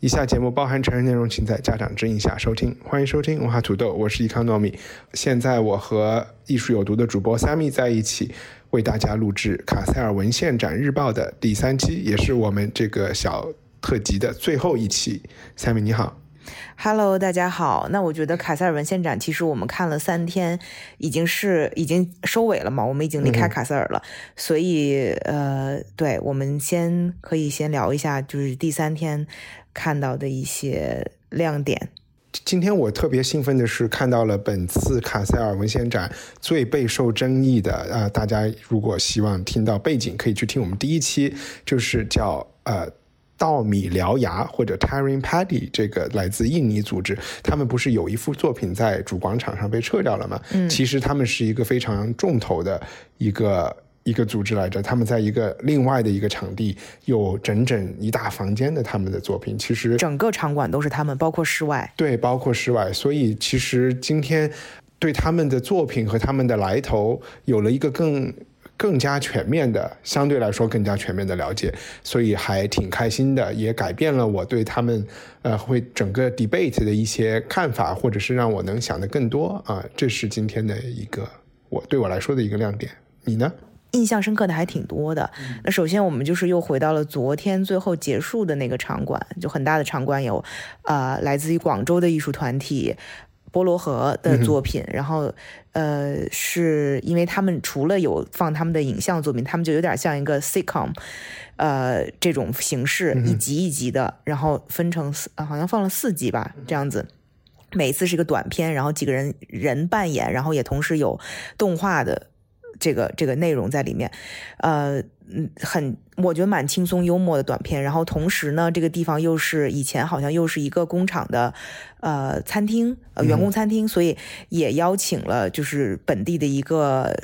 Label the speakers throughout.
Speaker 1: 以下节目包含成人内容，请在家长指引下收听。欢迎收听文化土豆，我是易康糯米。现在我和艺术有毒的主播 Sammy 在一起，为大家录制卡塞尔文献展日报的第三期，也是我们这个小特辑的最后一期。Sammy 你好。
Speaker 2: Hello，大家好。那我觉得卡塞尔文献展其实我们看了三天，已经是已经收尾了嘛，我们已经离开卡塞尔了，所以呃，对，我们先可以先聊一下，就是第三天看到的一些亮点。
Speaker 1: 今天我特别兴奋的是看到了本次卡塞尔文献展最备受争议的，呃，大家如果希望听到背景，可以去听我们第一期，就是叫呃。稻米獠牙或者 Taring Paddy 这个来自印尼组织，他们不是有一幅作品在主广场上被撤掉了吗？嗯，其实他们是一个非常重头的一个一个组织来着，他们在一个另外的一个场地有整整一大房间的他们的作品，其实
Speaker 2: 整个场馆都是他们，包括室外。
Speaker 1: 对，包括室外。所以其实今天对他们的作品和他们的来头有了一个更。更加全面的，相对来说更加全面的了解，所以还挺开心的，也改变了我对他们，呃，会整个 debate 的一些看法，或者是让我能想的更多啊，这是今天的一个我对我来说的一个亮点。你呢？
Speaker 2: 印象深刻的还挺多的。那首先我们就是又回到了昨天最后结束的那个场馆，就很大的场馆有，呃，来自于广州的艺术团体。波罗河的作品，然后，呃，是因为他们除了有放他们的影像作品，他们就有点像一个 sitcom，呃，这种形式，一集一集的，然后分成四，好像放了四集吧，这样子，每一次是一个短片，然后几个人人扮演，然后也同时有动画的这个这个内容在里面，呃。嗯，很，我觉得蛮轻松幽默的短片。然后同时呢，这个地方又是以前好像又是一个工厂的，呃，餐厅，呃，员工餐厅，所以也邀请了就是本地的一个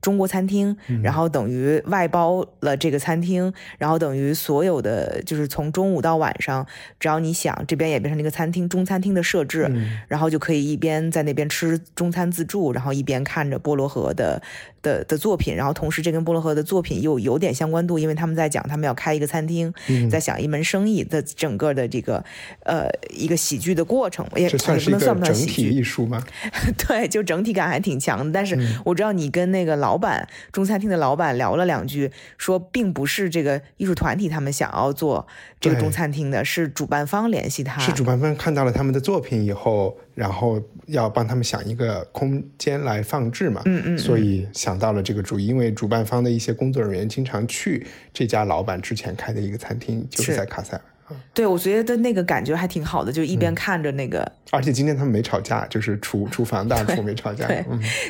Speaker 2: 中国餐厅，然后等于外包了这个餐厅，然后等于所有的就是从中午到晚上，只要你想，这边也变成了一个餐厅，中餐厅的设置，然后就可以一边在那边吃中餐自助，然后一边看着波罗河的。的的作品，然后同时这跟波罗河的作品又有点相关度，因为他们在讲他们要开一个餐厅，在想一门生意的整个的这个呃一个喜剧的过程，也
Speaker 1: 这算是一个整体艺术吗？
Speaker 2: 对，就整体感还挺强的。但是我知道你跟那个老板中餐厅的老板聊了两句，说并不是这个艺术团体他们想要做这个中餐厅的，是主办方联系他，
Speaker 1: 是主办方看到了他们的作品以后，然后要帮他们想一个空间来放置嘛，
Speaker 2: 嗯嗯，
Speaker 1: 所以想。到了这个主意，因为主办方的一些工作人员经常去这家老板之前开的一个餐厅，就是在卡塞尔。
Speaker 2: 对，我觉得那个感觉还挺好的，就一边看着那个。
Speaker 1: 而且今天他们没吵架，就是厨厨房大厨没吵架。
Speaker 2: 对，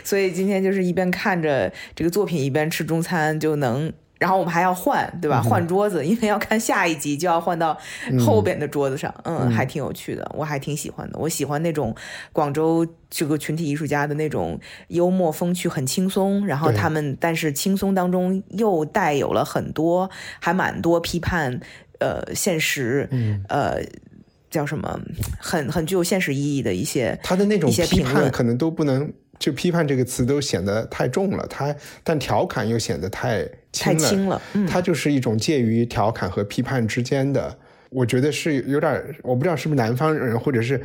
Speaker 2: 所以今天就是一边看着这个作品，一边吃中餐，就能。然后我们还要换，对吧？换桌子，因为要看下一集，就要换到后边的桌子上。嗯，还挺有趣的，我还挺喜欢的。我喜欢那种广州这个群体艺术家的那种幽默风趣，很轻松。然后他们，但是轻松当中又带有了很多，还蛮多批判，呃，现实，呃，叫什么，很很具有现实意义的一些。
Speaker 1: 他的那种批判可能都不能。就批判这个词都显得太重了，它但调侃又显得太
Speaker 2: 太轻了。嗯，
Speaker 1: 它就是一种介于调侃和批判之间的。我觉得是有点，我不知道是不是南方人或者是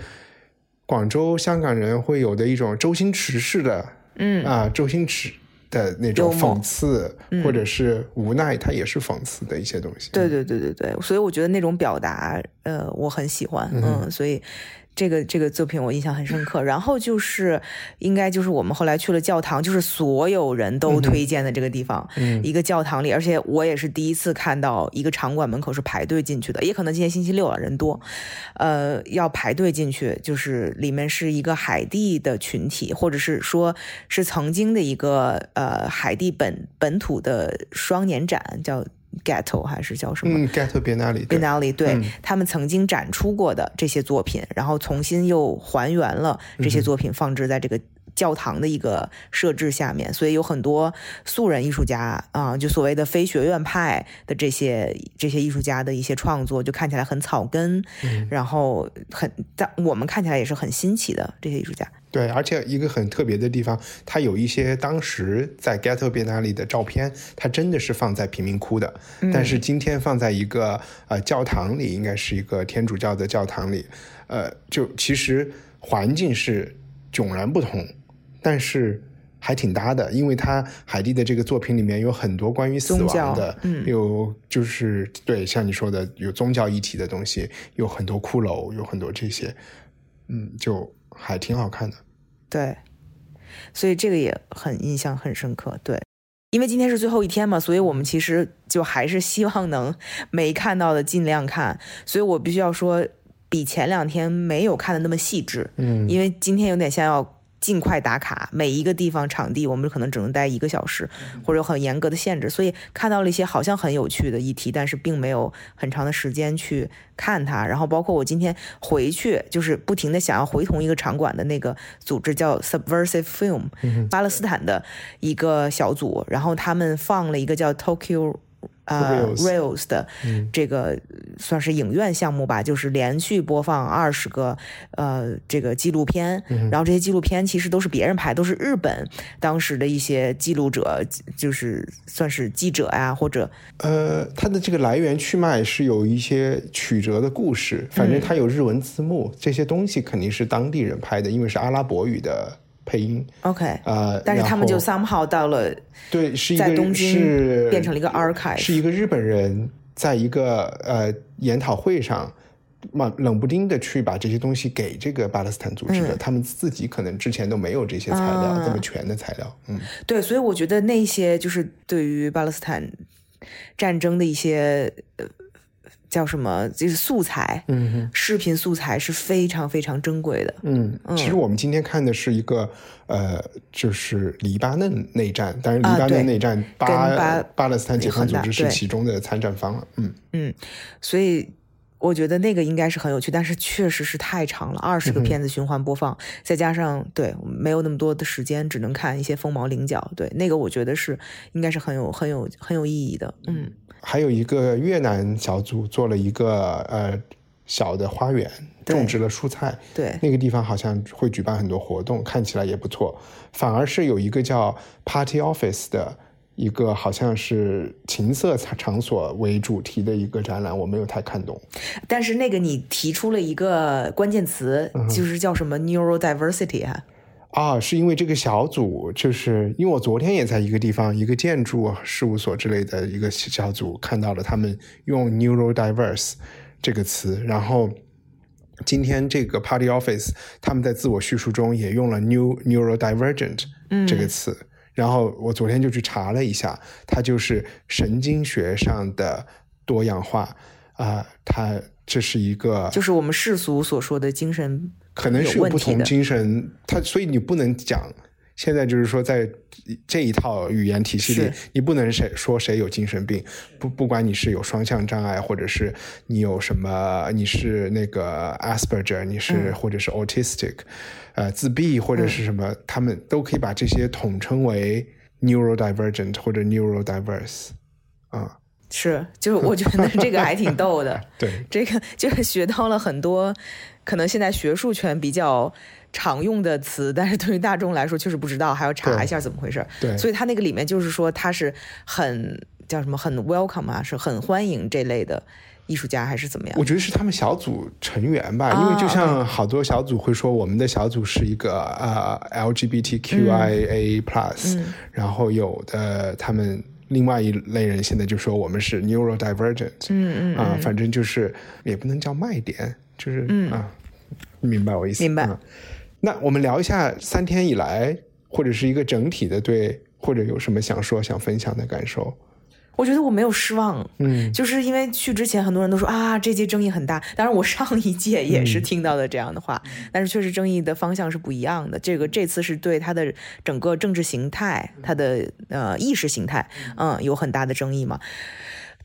Speaker 1: 广州、香港人会有的一种周星驰式的，
Speaker 2: 嗯
Speaker 1: 啊，周星驰的那种讽刺或者是无奈，它也是讽刺的一些东西。
Speaker 2: 对对对对对，所以我觉得那种表达，呃，我很喜欢。嗯，所以。这个这个作品我印象很深刻，然后就是应该就是我们后来去了教堂，就是所有人都推荐的这个地方，一个教堂里，而且我也是第一次看到一个场馆门口是排队进去的，也可能今天星期六了人多，呃，要排队进去，就是里面是一个海地的群体，或者是说是曾经的一个呃海地本本土的双年展，叫 Ghetto 还是叫什么？
Speaker 1: 嗯，Ghetto Biennale，对。
Speaker 2: Biennale 对、
Speaker 1: 嗯。
Speaker 2: 他们曾经展出过的这些作品，然后重新又还原了这些作品，放置在这个教堂的一个设置下面，所以有很多素人艺术家啊、就所谓的非学院派的这些这些艺术家的一些创作，就看起来很草根，然后很但我们看起来也是很新奇的这些艺术家。
Speaker 1: 对，而且一个很特别的地方，它有一些当时在 Ghetto Biennale 的照片，它真的是放在贫民窟的，但是今天放在一个呃教堂里，应该是一个天主教的教堂里，呃，就其实环境是迥然不同，但是还挺搭的，因为他海蒂的这个作品里面有很多关于死亡的，
Speaker 2: 嗯
Speaker 1: 有就是对像你说的有宗教议题的东西，有很多骷髅，有很多这些，嗯，就还挺好看的。
Speaker 2: 对，所以这个也很印象很深刻。对，因为今天是最后一天嘛，所以我们其实就还是希望能没看到的尽量看。所以我必须要说，比前两天没有看的那么细致。
Speaker 1: 嗯
Speaker 2: 因为今天有点像要尽快打卡，每一个地方场地我们可能只能待一个小时，或者有很严格的限制，所以看到了一些好像很有趣的议题，但是并没有很长的时间去看它。然后包括我今天回去，就是不停的想要回同一个场馆的那个组织叫 Subversive Film，、巴勒斯坦的一个小组，然后他们放了一个叫 Tokyo。呃
Speaker 1: Rails
Speaker 2: Rails 的这个算是影院项目吧，就是连续播放二十个呃这个纪录片，然后这些纪录片其实都是别人拍，都是日本当时的一些记录者，就是算是记者呀、或者
Speaker 1: 呃，它的这个来源去脉是有一些曲折的故事，反正它有日文字幕，这些东西肯定是当地人拍的，因为是阿拉伯语的配音。
Speaker 2: OK，
Speaker 1: 呃，
Speaker 2: 但是他们就 somehow 到了
Speaker 1: 对是一个
Speaker 2: 在东京
Speaker 1: 是
Speaker 2: 变成了一个 archive
Speaker 1: 是一个日本人在一个呃研讨会上。嘛，冷不丁的去把这些东西给这个巴勒斯坦组织的，他们自己可能之前都没有这些材料，这么全的材料。嗯，
Speaker 2: 对，所以我觉得那些就是对于巴勒斯坦战争的一些呃叫什么，就是素材，
Speaker 1: 嗯哼
Speaker 2: 视频素材是非常非常珍贵的。
Speaker 1: 嗯，其实我们今天看的是一个呃，就是黎巴嫩内战，当然黎巴嫩内战巴、
Speaker 2: 巴
Speaker 1: 巴勒斯坦解放组织是其中的参战方了。嗯，
Speaker 2: 所以我觉得那个应该是很有趣，但是确实是太长了，二十个片子循环播放，再加上对没有那么多的时间，只能看一些凤毛麟角。对，那个我觉得是应该是很有很有很有意义的。嗯，
Speaker 1: 还有一个越南小组做了一个呃小的花园，种植了蔬菜。
Speaker 2: 对，
Speaker 1: 那个地方好像会举办很多活动，看起来也不错。反而是有一个叫 Party Office 的一个，好像是情色场所为主题的一个展览，我没有太看懂。
Speaker 2: 但是那个你提出了一个关键词，就是叫什么 neurodiversity 啊、
Speaker 1: 啊，是因为这个小组，就是因为我昨天也在一个地方，一个建筑事务所之类的一个小组看到了他们用 neurodiverse 这个词，然后今天这个 Party Office 他们在自我叙述中也用了 new neurodivergent 这个词，然后我昨天就去查了一下，它就是神经学上的多样化啊、它这是一个
Speaker 2: 就是我们世俗所说的精神
Speaker 1: 可能是有不同精神，它所以你不能讲。现在就是说，在这一套语言体系里，你不能谁说谁有精神病，不不管你是有双向障碍，或者是你有什么，你是那个 Asperger，你是、或者是 autistic，呃，自闭或者是什么，他们都可以把这些统称为 neurodivergent 或者 neurodiverse 啊、
Speaker 2: 是，就是我觉得 这个还挺逗的。
Speaker 1: 对，
Speaker 2: 这个就是学到了很多，可能现在学术圈比较常用的词，但是对于大众来说确实不知道，还要查一下怎么回事。
Speaker 1: 对。
Speaker 2: 所以他那个里面就是说他是很叫什么很 welcome 啊，是很欢迎这类的艺术家，还是怎么样？
Speaker 1: 我？觉得是他们小组成员吧，
Speaker 2: 啊
Speaker 1: 因为就像好多小组会说，我们的小组是一个呃 LGBTQIA plus，、然后有的他们另外一类人现在就说我们是 neurodivergent，嗯嗯啊，反正就是也不能叫卖点，就是啊，明白我意思？
Speaker 2: 明白。
Speaker 1: 嗯那我们聊一下三天以来，或者是一个整体的对，或者有什么想说、想分享的感受？
Speaker 2: 我觉得我没有失望，
Speaker 1: 嗯，
Speaker 2: 就是因为去之前很多人都说啊，这届争议很大。当然，我上一届也
Speaker 1: 嗯
Speaker 2: 是听到的这样的话，但是确实争议的方向是不一样的。这个这次是对他的整个政治形态、他的呃意识形态，嗯，有很大的争议嘛。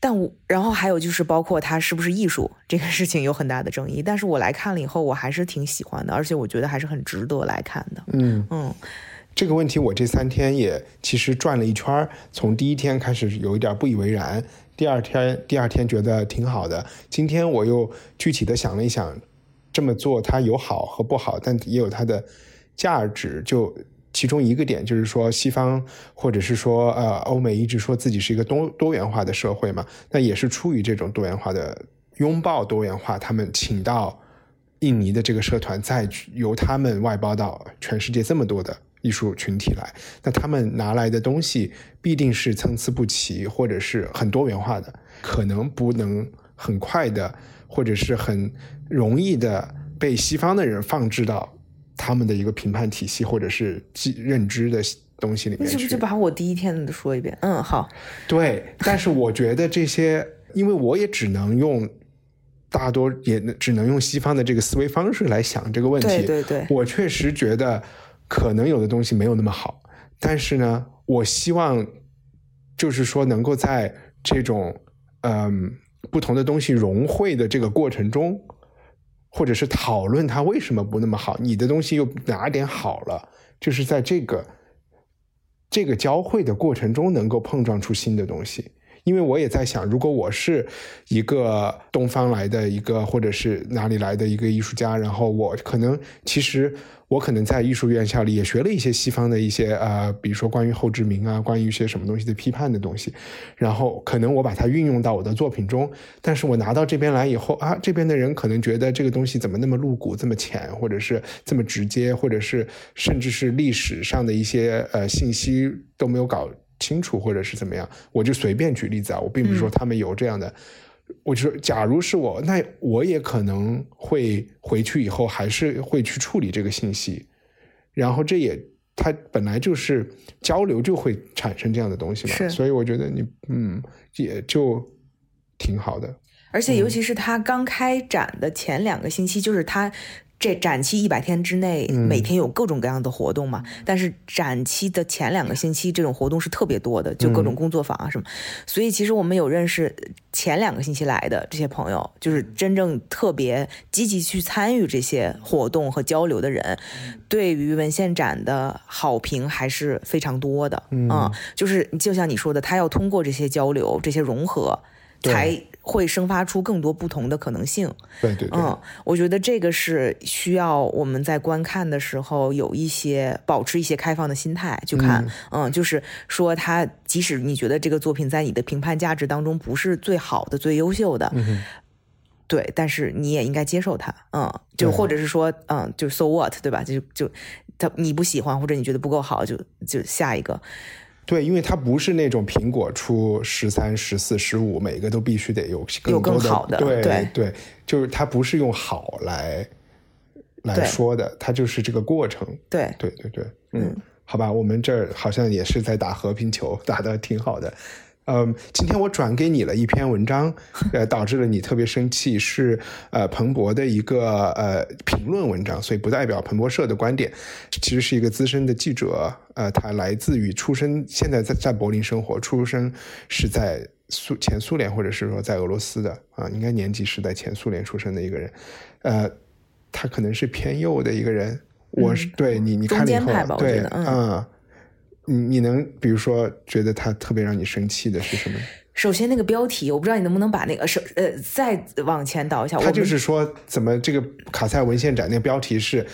Speaker 2: 但我然后还有就是包括它是不是艺术这个事情有很大的争议，但是我来看了以后，我还是挺喜欢的，而且我觉得还是很值得来看的。
Speaker 1: 嗯
Speaker 2: 嗯，
Speaker 1: 这个问题我这三天也其实转了一圈儿，从第一天开始有一点不以为然，第二天第二天觉得挺好的，今天我又具体的想了一想，这么做它有好和不好，但也有它的价值。就其中一个点就是说，西方或者是说呃欧美一直说自己是一个多多元化的社会嘛，那也是出于这种多元化的拥抱多元化，他们请到印尼的这个社团，再由他们外包到全世界这么多的艺术群体来，那他们拿来的东西必定是参差不齐，或者是很多元化的，可能不能很快的，或者是很容易的被西方的人放置到他们的一个评判体系或者是记认知的东西里面
Speaker 2: 是不是就把我第一天的说一遍？嗯，好，
Speaker 1: 对，但是我觉得这些，因为我也只能用大多也只能用西方的这个思维方式来想这个问题。
Speaker 2: 对对对
Speaker 1: 我确实觉得可能有的东西没有那么好，但是呢，我希望就是说能够在这种嗯不同的东西融汇的这个过程中，或者是讨论它为什么不那么好，你的东西又哪点好了，就是在这个这个交汇的过程中能够碰撞出新的东西。因为我也在想，如果我是一个东方来的一个，或者是哪里来的一个艺术家，然后我可能其实我可能在艺术院校里也学了一些西方的一些呃，比如说关于后殖民啊，关于一些什么东西的批判的东西，然后可能我把它运用到我的作品中，但是我拿到这边来以后啊，这边的人可能觉得这个东西怎么那么露骨、这么浅，或者是这么直接，或者是甚至是历史上的一些呃信息都没有搞清楚，或者是怎么样，我就随便举例子啊，我并不是说他们有这样的。我就说，假如是我，那我也可能会回去以后还是会去处理这个信息，然后这也它本来就是交流就会产生这样的东西嘛，
Speaker 2: 是。
Speaker 1: 所以我觉得你嗯也就挺好的。
Speaker 2: 而且尤其是他刚开展的前两个星期，就是他这展期一百天之内，每天有各种各样的活动嘛。但是展期的前两个星期，这种活动是特别多的，就各种工作坊啊什么。所以其实我们有认识前两个星期来的这些朋友，就是真正特别积极去参与这些活动和交流的人，对于文献展的好评还是非常多的。嗯，就是就像你说的，他要通过这些交流、这些融合。才会生发出更多不同的可能性。
Speaker 1: 对对对，
Speaker 2: 嗯，我觉得这个是需要我们在观看的时候有一些保持一些开放的心态去看。嗯就是说，他即使你觉得这个作品在你的评判价值当中不是最好的、最优秀的。
Speaker 1: 嗯
Speaker 2: 对，但是你也应该接受它，嗯，就或者是说，嗯，就 so what，对吧？就就他你不喜欢或者你觉得不够好，就就下一个，
Speaker 1: 对，因为它不是那种苹果出十三、十四、十五，每个都必须得有
Speaker 2: 有更
Speaker 1: 多的
Speaker 2: 好的
Speaker 1: 对
Speaker 2: 对。
Speaker 1: 对，就是它不是用好来来说的，它就是这个过程。
Speaker 2: 对，
Speaker 1: 对对对，嗯，好吧，我们这儿好像也是在打和平球，打得挺好的。嗯，今天我转给你了一篇文章，呃，导致了你特别生气，是呃彭博的一个呃评论文章，所以不代表彭博社的观点。其实是一个资深的记者，呃，他来自于出生，现在在在柏林生活，出生是在苏前苏联或者是说在俄罗斯的啊，应该年纪是在前苏联出生的一个人，呃，他可能是偏右的一个人。我是、对你，你看了以后对，
Speaker 2: 嗯，
Speaker 1: 你你能比如说觉得他特别让你生气的是什么？
Speaker 2: 首先那个标题，我不知道你能不能把那个首呃再往前倒一下，我
Speaker 1: 他就是说，怎么这个卡塞文献展那个标题是，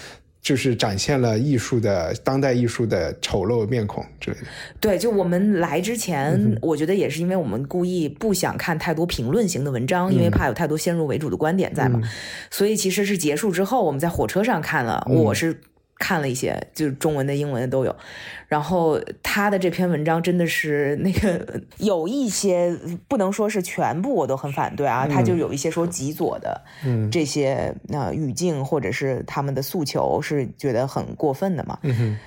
Speaker 1: 就是展现了艺术的当代艺术的丑陋面孔之类的。
Speaker 2: 对，就我们来之前，
Speaker 1: 嗯
Speaker 2: 我觉得也是因为我们故意不想看太多评论型的文章，
Speaker 1: 嗯
Speaker 2: 因为怕有太多先入为主的观点在嘛。所以其实是结束之后，我们在火车上看了，
Speaker 1: 嗯
Speaker 2: 我是看了一些，就是中文的、英文的都有。然后他的这篇文章真的是那个有一些不能说是全部我都很反对啊，他就有一些说极左的这些呃语境或者是他们的诉求是觉得很过分的嘛。嗯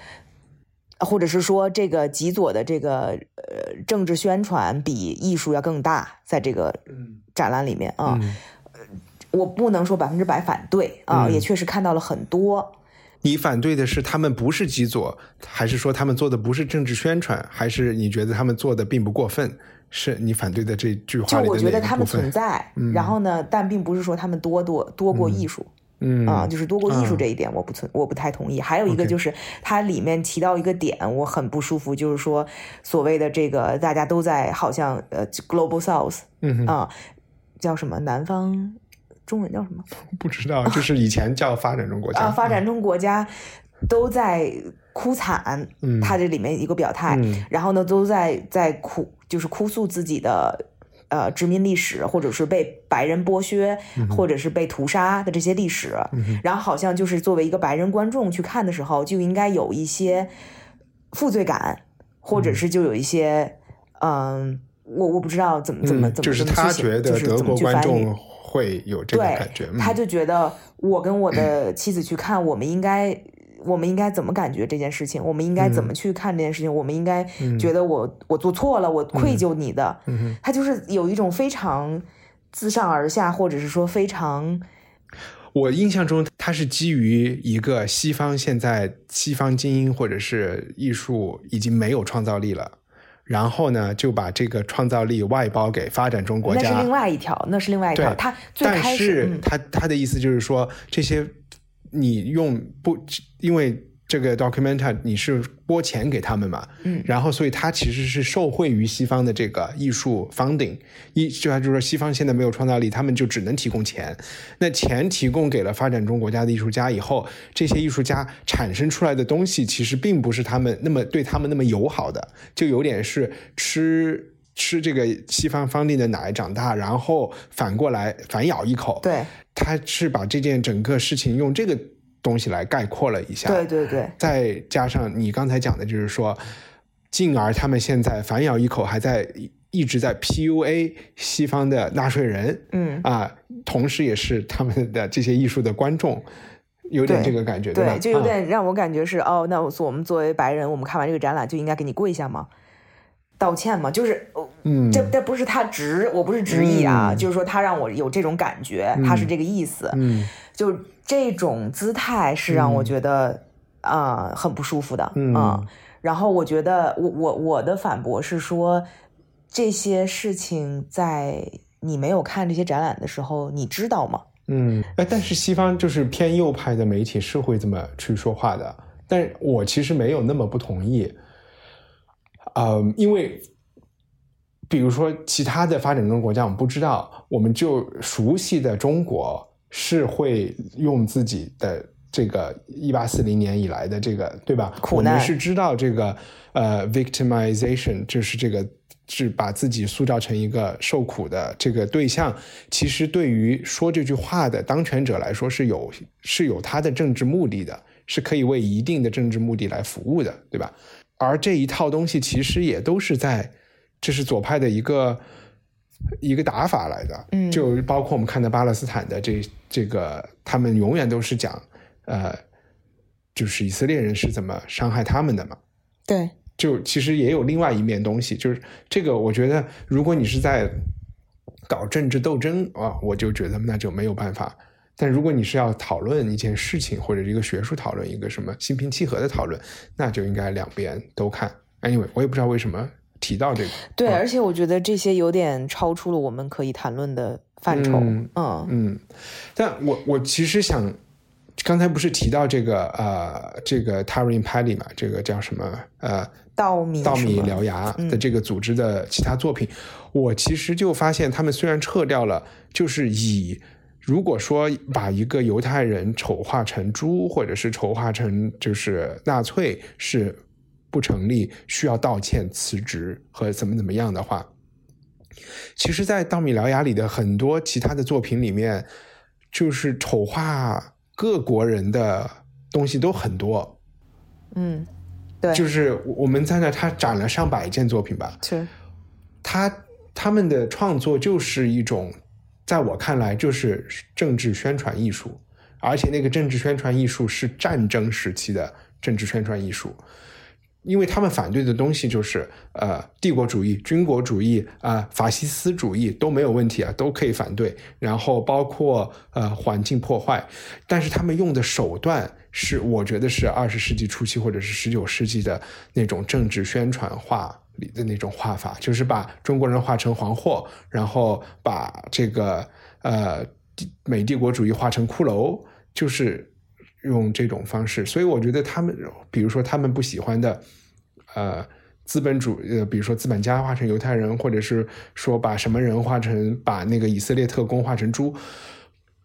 Speaker 2: 或者是说这个极左的这个呃政治宣传比艺术要更大，在这个展览里面啊，呃我不能说百分之百反对啊，也确实看到了很多
Speaker 1: 你反对的是他们不是极左，还是说他们做的不是政治宣传，还是你觉得他们做的并不过分？是你反对的这句话
Speaker 2: 就我觉得他们存在，然后呢，但并不是说他们多多多过艺术。
Speaker 1: 嗯
Speaker 2: 啊，就是多过艺术
Speaker 1: 啊
Speaker 2: 这一点，我不存，我不太同意。还有一个就是它里面提到一个点，我很不舒服，就是说所谓的这个大家都在好像呃 global south
Speaker 1: 嗯哼
Speaker 2: 啊，叫什么南方，中文叫什么？
Speaker 1: 不知道，就是以前叫发展中国家。
Speaker 2: 啊？发展中国家都在哭惨，
Speaker 1: 嗯。
Speaker 2: 他这里面一个表态，
Speaker 1: 嗯。
Speaker 2: 然后呢都在在哭，就是哭诉自己的。呃，殖民历史，或者是被白人剥削，
Speaker 1: 嗯
Speaker 2: 或者是被屠杀的这些历史，然后好像就是作为一个白人观众去看的时候，就应该有一些负罪感，或者是就有一些，嗯，我我不知道怎么怎么
Speaker 1: 嗯，
Speaker 2: 怎么
Speaker 1: 就是他觉得
Speaker 2: 就是怎么
Speaker 1: 德国观
Speaker 2: 去翻译
Speaker 1: 众会有这个，感觉，
Speaker 2: 他
Speaker 1: 嗯
Speaker 2: 就觉得我跟我的妻子去看，我们应该。我们应该怎么感觉这件事情？我们应该怎么去看这件事情？我们应该觉得我我做错了，我愧疚你的。
Speaker 1: 嗯
Speaker 2: 他就是有一种非常自上而下，或者是说非常
Speaker 1: 我印象中，他是基于一个西方现在西方精英或者是艺术已经没有创造力了，然后呢就把这个创造力外包给发展中国家。
Speaker 2: 那是另外一条，那是另外一条。他最
Speaker 1: 但
Speaker 2: 开始，
Speaker 1: 是
Speaker 2: 嗯
Speaker 1: 他他的意思就是说，这些你用不因为这个 documentary 你是拨钱给他们嘛，
Speaker 2: 嗯
Speaker 1: 然后所以他其实是受惠于西方的这个艺术 funding，一就他就说西方现在没有创造力，他们就只能提供钱，那钱提供给了发展中国家的艺术家以后，这些艺术家产生出来的东西其实并不是他们那么对他们那么友好的，就有点是吃。吃这个西方 funding 的奶长大，然后反过来反咬一口。，
Speaker 2: 对
Speaker 1: 他是把这件整个事情用这个东西来概括了一下。
Speaker 2: 对对对
Speaker 1: 再加上你刚才讲的，就是说，进而他们现在反咬一口，还在一直在 PUA 西方的纳税人，
Speaker 2: 嗯
Speaker 1: 啊，同时也是他们的这些艺术的观众，有点这个感觉，吧？
Speaker 2: 对，就有
Speaker 1: 啊
Speaker 2: 点让我感觉是、哦，那我我们作为白人，我们看完这个展览就应该给你跪下吗？道歉吗？就是，哦
Speaker 1: 嗯
Speaker 2: 这这不是他直，我不是直意啊，
Speaker 1: 嗯
Speaker 2: 就是说他让我有这种感觉，他是这个意思，
Speaker 1: 嗯
Speaker 2: 就这种姿态是让我觉得啊、很不舒服的，
Speaker 1: 嗯。
Speaker 2: 啊然后我觉得我我我的反驳是说，这些事情在你没有看这些展览的时候，你知道吗？
Speaker 1: 嗯，哎，但是西方就是偏右派的媒体是会这么去说话的，但我其实没有那么不同意，呃，因为比如说其他的发展中国家，我们不知道，我们就熟悉的中国是会用自己的这个一八四零年以来的这个对吧？
Speaker 2: 苦难
Speaker 1: 我们是知道这个呃 victimization，就是这个是把自己塑造成一个受苦的这个对象。其实对于说这句话的当权者来说，是有是有他的政治目的的，是可以为一定的政治目的来服务的，对吧？而这一套东西其实也都是在，这是左派的一个一个打法来的，
Speaker 2: 嗯
Speaker 1: 就包括我们看的巴勒斯坦的这这个，他们永远都是讲，呃，就是以色列人是怎么伤害他们的嘛，
Speaker 2: 对，
Speaker 1: 就其实也有另外一面东西，就是这个，我觉得如果你是在搞政治斗争啊，我就觉得那就没有办法。但如果你是要讨论一件事情，或者一个学术讨论，一个什么心平气和的讨论，那就应该两边都看。Anyway，我也不知道为什么提到这个。
Speaker 2: 对，
Speaker 1: 啊
Speaker 2: 而且我觉得这些有点超出了我们可以谈论的范畴。
Speaker 1: 嗯
Speaker 2: 嗯。
Speaker 1: 嗯，但我我其实想，刚才不是提到这个呃，这个 Tarin Pally 嘛，这个叫什么呃，
Speaker 2: 稻米
Speaker 1: 稻米獠牙
Speaker 2: 嗯。
Speaker 1: 的这个组织的其他作品，我其实就发现他们虽然撤掉了，就是以如果说把一个犹太人丑化成猪，或者是丑化成就是纳粹是不成立，需要道歉、辞职和怎么怎么样的话，其实，在稻米獠牙里的很多其他的作品里面，就是丑化各国人的东西都很多。
Speaker 2: 嗯，对，
Speaker 1: 就是我们在那，他展了上百件作品吧，
Speaker 2: 是
Speaker 1: 他他们的创作就是一种，在我看来就是政治宣传艺术，而且那个政治宣传艺术是战争时期的政治宣传艺术。因为他们反对的东西就是呃帝国主义、军国主义啊、法西斯主义都没有问题啊，都可以反对。然后包括呃环境破坏，但是他们用的手段是我觉得是二十世纪初期或者是十九世纪的那种政治宣传画里的那种画法，就是把中国人画成黄祸，然后把这个呃美帝国主义画成骷髅，就是用这种方式。所以我觉得他们，比如说他们不喜欢的，呃。资本主呃，比如说资本家化成犹太人，或者是说把什么人化成把那个以色列特工化成猪，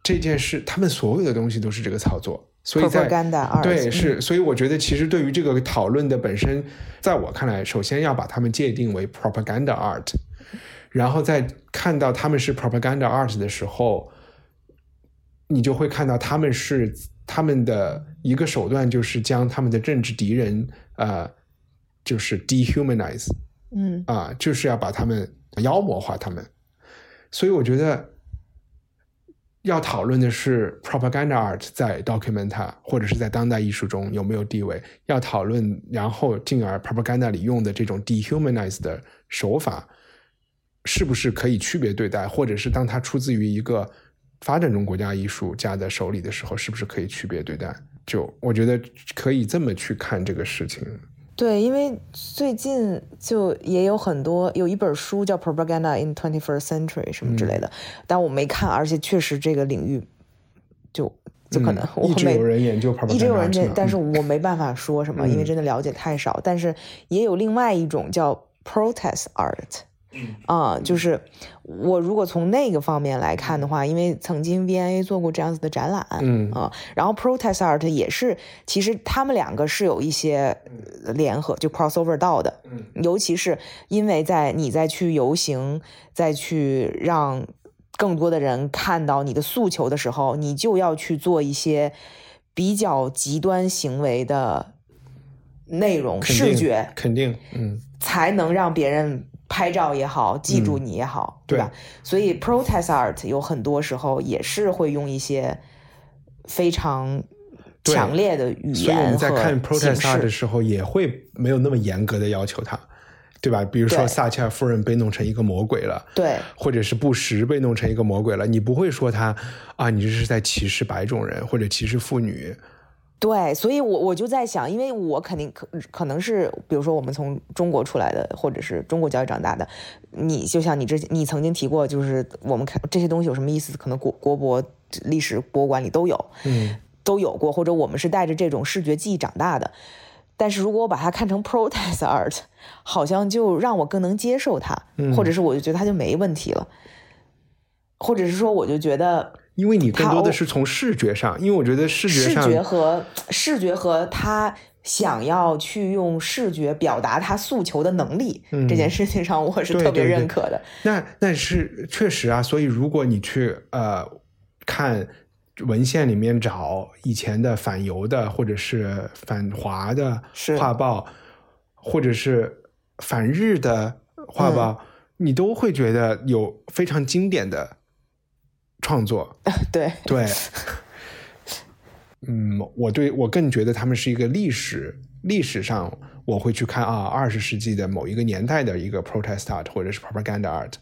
Speaker 1: 这件事，他们所有的东西都是这个操作。所以在对是，所以我觉得其实对于这个讨论的本身，在我看来，首先要把他们界定为 propaganda art，然后在看到他们是 propaganda art 的时候，你就会看到他们是他们的一个手段，就是将他们的政治敌人呃。就是 dehumanize，
Speaker 2: 嗯
Speaker 1: 啊，就是要把他们妖魔化他们，所以我觉得要讨论的是 propaganda art 在 documenta 或者是在当代艺术中有没有地位，要讨论，然后进而 propaganda 里用的这种 dehumanize 的手法是不是可以区别对待，或者是当它出自于一个发展中国家艺术家在手里的时候，是不是可以区别对待？就我觉得可以这么去看这个事情。
Speaker 2: 对，因为最近就也有很多有一本书叫《Propaganda in Twenty First Century》什么之类的，但我没看，而且确实这个领域就就可能我
Speaker 1: 一直有人研究，
Speaker 2: 一直有人研究，但是我没办法说什么，因为真的了解太少。但是也有另外一种叫 Protest Art。啊，就是我如果从那个方面来看的话，因为曾经 V&A 做过这样子的展览，
Speaker 1: 嗯
Speaker 2: 啊，然后 Protest Art 也是，其实他们两个是有一些联合，就 crossover 到的，
Speaker 1: 嗯，
Speaker 2: 尤其是因为在你再去游行，再去让更多的人看到你的诉求的时候，你就要去做一些比较极端行为的内容视觉，
Speaker 1: 肯定，嗯，
Speaker 2: 才能让别人。拍照也好，记住你也好，对吧？所以 protest art 有很多时候也是会用一些非常强烈的语言
Speaker 1: 所以我们在看 protest art 的时候，也会没有那么严格的要求他，对吧？比如说撒切尔夫人被弄成一个魔鬼了，
Speaker 2: 对，
Speaker 1: 或者是布什被弄成一个魔鬼了，你不会说他啊，你这是在歧视白种人或者歧视妇女。
Speaker 2: 对，所以，我我就在想，因为我肯定可可能是，比如说我们从中国出来的，或者是中国教育长大的，你就像你之前你曾经提过，就是我们看这些东西有什么意思，可能国国博历史博物馆里都有，
Speaker 1: 嗯，
Speaker 2: 都有过，或者我们是带着这种视觉记忆长大的。但是如果我把它看成 protest art，好像就让我更能接受它，或者是我就觉得它就没问题了，或者是说我就觉得。
Speaker 1: 因为你更多的是从视觉上，因为我觉得视觉
Speaker 2: 上，视觉和视觉和他想要去用视觉表达他诉求的能力这件事情上，我是特别认可的。
Speaker 1: 那那是确实啊，所以如果你去呃看文献里面找以前的反犹的或者是反华的画报，或者是反日的画报，你都会觉得有非常经典的。创作，
Speaker 2: 对
Speaker 1: 对，嗯，我对我更觉得他们是一个历史历史上，我会去看啊，二十世纪的某一个年代的一个 protest art 或者是 propaganda art，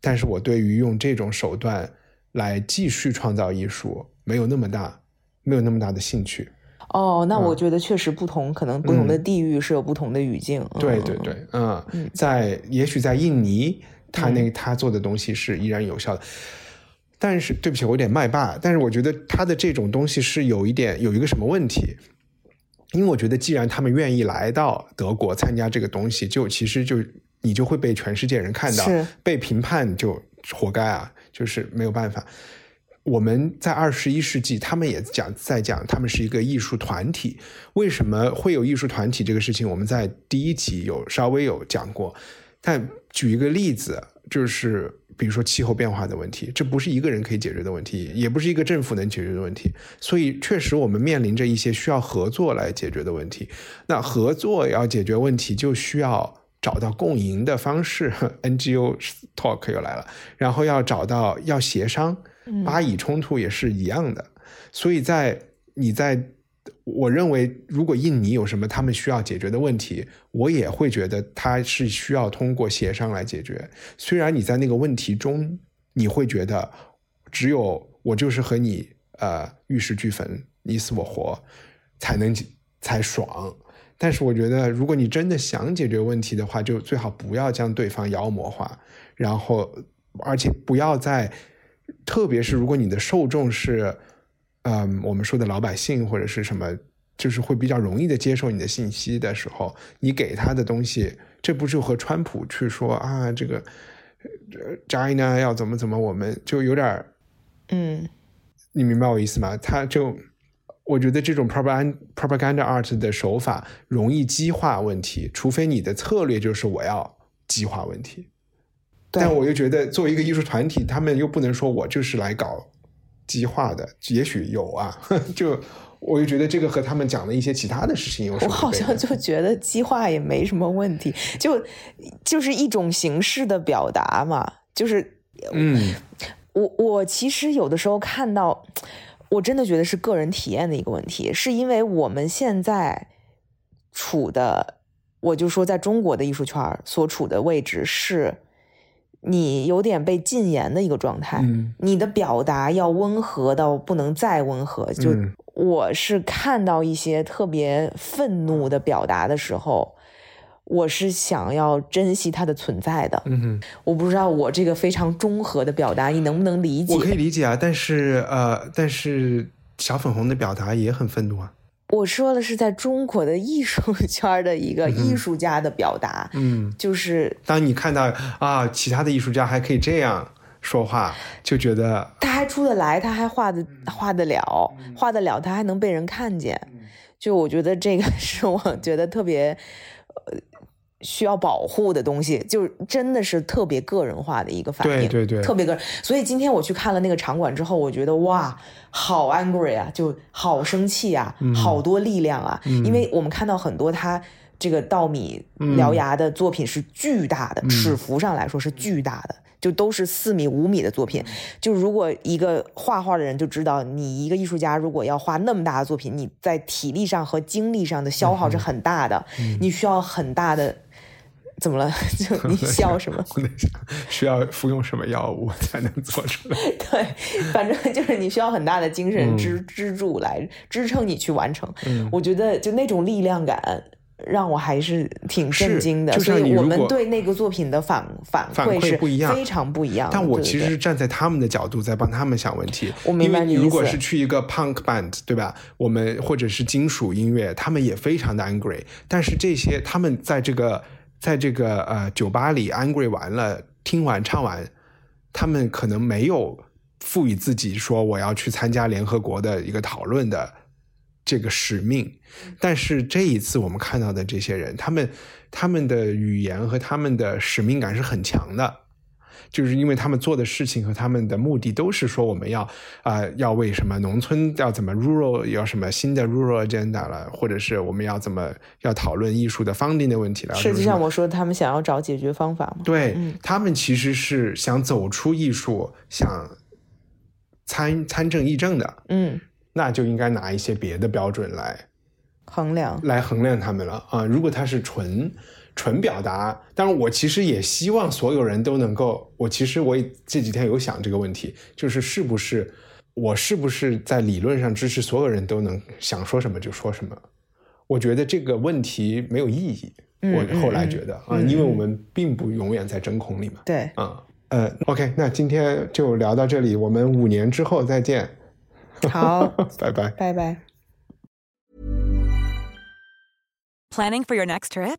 Speaker 1: 但是我对于用这种手段来继续创造艺术，没有那么大，没有那么大的兴趣。
Speaker 2: 哦，那我觉得确实不同，可能不同的地域是有不同的语境。
Speaker 1: 对对对，嗯，在也许在印尼，他那他做的东西是依然有效的。但是对不起，我有点麦霸。但是我觉得他的这种东西是有一点有一个什么问题，因为我觉得既然他们愿意来到德国参加这个东西，就其实就你就会被全世界人看到，被评判就活该啊，就是没有办法。我们在二十一世纪，他们也讲在讲，他们是一个艺术团体。为什么会有艺术团体这个事情？我们在第一集有稍微有讲过。但举一个例子，就是。比如说气候变化的问题，这不是一个人可以解决的问题，也不是一个政府能解决的问题。所以，确实我们面临着一些需要合作来解决的问题。那合作要解决问题，就需要找到共赢的方式。NGO talk 又来了，然后要找到要协商，巴以冲突也是一样的。所以在你在我认为，如果印尼有什么他们需要解决的问题，我也会觉得他是需要通过协商来解决。虽然你在那个问题中，你会觉得只有我就是和你呃玉石俱焚，你死我活，才能才爽。但是我觉得，如果你真的想解决问题的话，就最好不要将对方妖魔化，然后而且不要在，特别是如果你的受众是。嗯，我们说的老百姓或者是什么，就是会比较容易的接受你的信息的时候，你给他的东西，这不就和川普去说啊，这个 China 要怎么怎么，我们就有点
Speaker 2: 嗯，
Speaker 1: 你明白我意思吗？他就我觉得这种 propaganda propaganda art 的手法容易激化问题，除非你的策略就是我要激化问题，但我又觉得作为一个艺术团体，他们又不能说我就是来搞。激化的也许有啊，就我就觉得这个和他们讲的一些其他的事情有什
Speaker 2: 么？我好像就觉得激化也没什么问题，就就是一种形式的表达嘛。就是
Speaker 1: 嗯，
Speaker 2: 我我其实有的时候看到，我真的觉得是个人体验的一个问题，是因为我们现在处的，我就说在中国的艺术圈所处的位置是。你有点被禁言的一个状态，你的表达要温和到不能再温和。就我是看到一些特别愤怒的表达的时候，我是想要珍惜它的存在的。
Speaker 1: 嗯
Speaker 2: 我不知道我这个非常中和的表达，你能不能理解？
Speaker 1: 我可以理解啊，但是呃，但是小粉红的表达也很愤怒啊。
Speaker 2: 我说的是在中国的艺术 圈的一个艺术家的表达，
Speaker 1: 嗯，
Speaker 2: 就是
Speaker 1: 当你看到啊，其他的艺术家还可以这样说话，就觉得
Speaker 2: 他还出得来，他还画的画得了，画得了，他还能被人看见，就我觉得这个 是我觉得特别呃。需要保护的东西，就真的是特别个人化的一个反应，
Speaker 1: 对对对，
Speaker 2: 特别个人。所以今天我去看了那个场馆之后，我觉得哇，好 angry 啊，就好生气啊，好多力量啊。因为我们看到很多他这个稻米獠牙的作品是巨大的，尺幅上来说是巨大的，就都是四米五米的作品。就如果一个画画的人就知道，你一个艺术家如果要画那么大的作品，你在体力上和精力上的消耗是很大的，你需要很大的。怎么了？就 你笑什么？
Speaker 1: 我在想，需要服用什么药物才能做出来？
Speaker 2: 对，反正就是你需要很大的精神支支柱来支撑你去完成。我觉得就那种力量感让我还是挺震惊的。所以我们对那个作品的反反
Speaker 1: 馈
Speaker 2: 是
Speaker 1: 不一样，
Speaker 2: 非常不一样。
Speaker 1: 但我其实是站在他们的角度在帮他们想问题。
Speaker 2: 我明白
Speaker 1: 你如果是去一个 punk band，对吧？我们或者是金属音乐，他们也非常的 angry。但是这些他们在这个。在这个呃酒吧里，angry 完了，听完唱完，他们可能没有赋予自己说我要去参加联合国的一个讨论的这个使命。但是这一次我们看到的这些人，他们他们的语言和他们的使命感是很强的。就是因为他们做的事情和他们的目的都是说我们要啊要为什么农村要怎么 rural 要什么新的 rural agenda 了，或者是我们要怎么要讨论艺术的 funding 的问题了。
Speaker 2: 实际上，我说他们想要找解决方法嘛？
Speaker 1: 对他们其实是想走出艺术，想参参政议政的。
Speaker 2: 嗯，
Speaker 1: 那就应该拿一些别的标准来
Speaker 2: 衡量，
Speaker 1: 来衡量他们了啊！如果他是纯。纯表达，当然我其实也希望所有人都能够。我其实我也这几天有想这个问题，就是是不是我是不是在理论上支持所有人都能想说什么就说什么？我觉得这个问题没有意义。我后来觉得啊，因为我们并不永远在真空里嘛。
Speaker 2: 对，
Speaker 1: 啊，呃，OK，那今天就聊到这里，我们五年之后再见。
Speaker 2: 好，
Speaker 1: 拜拜，
Speaker 2: 拜拜。
Speaker 3: Planning for your next trip.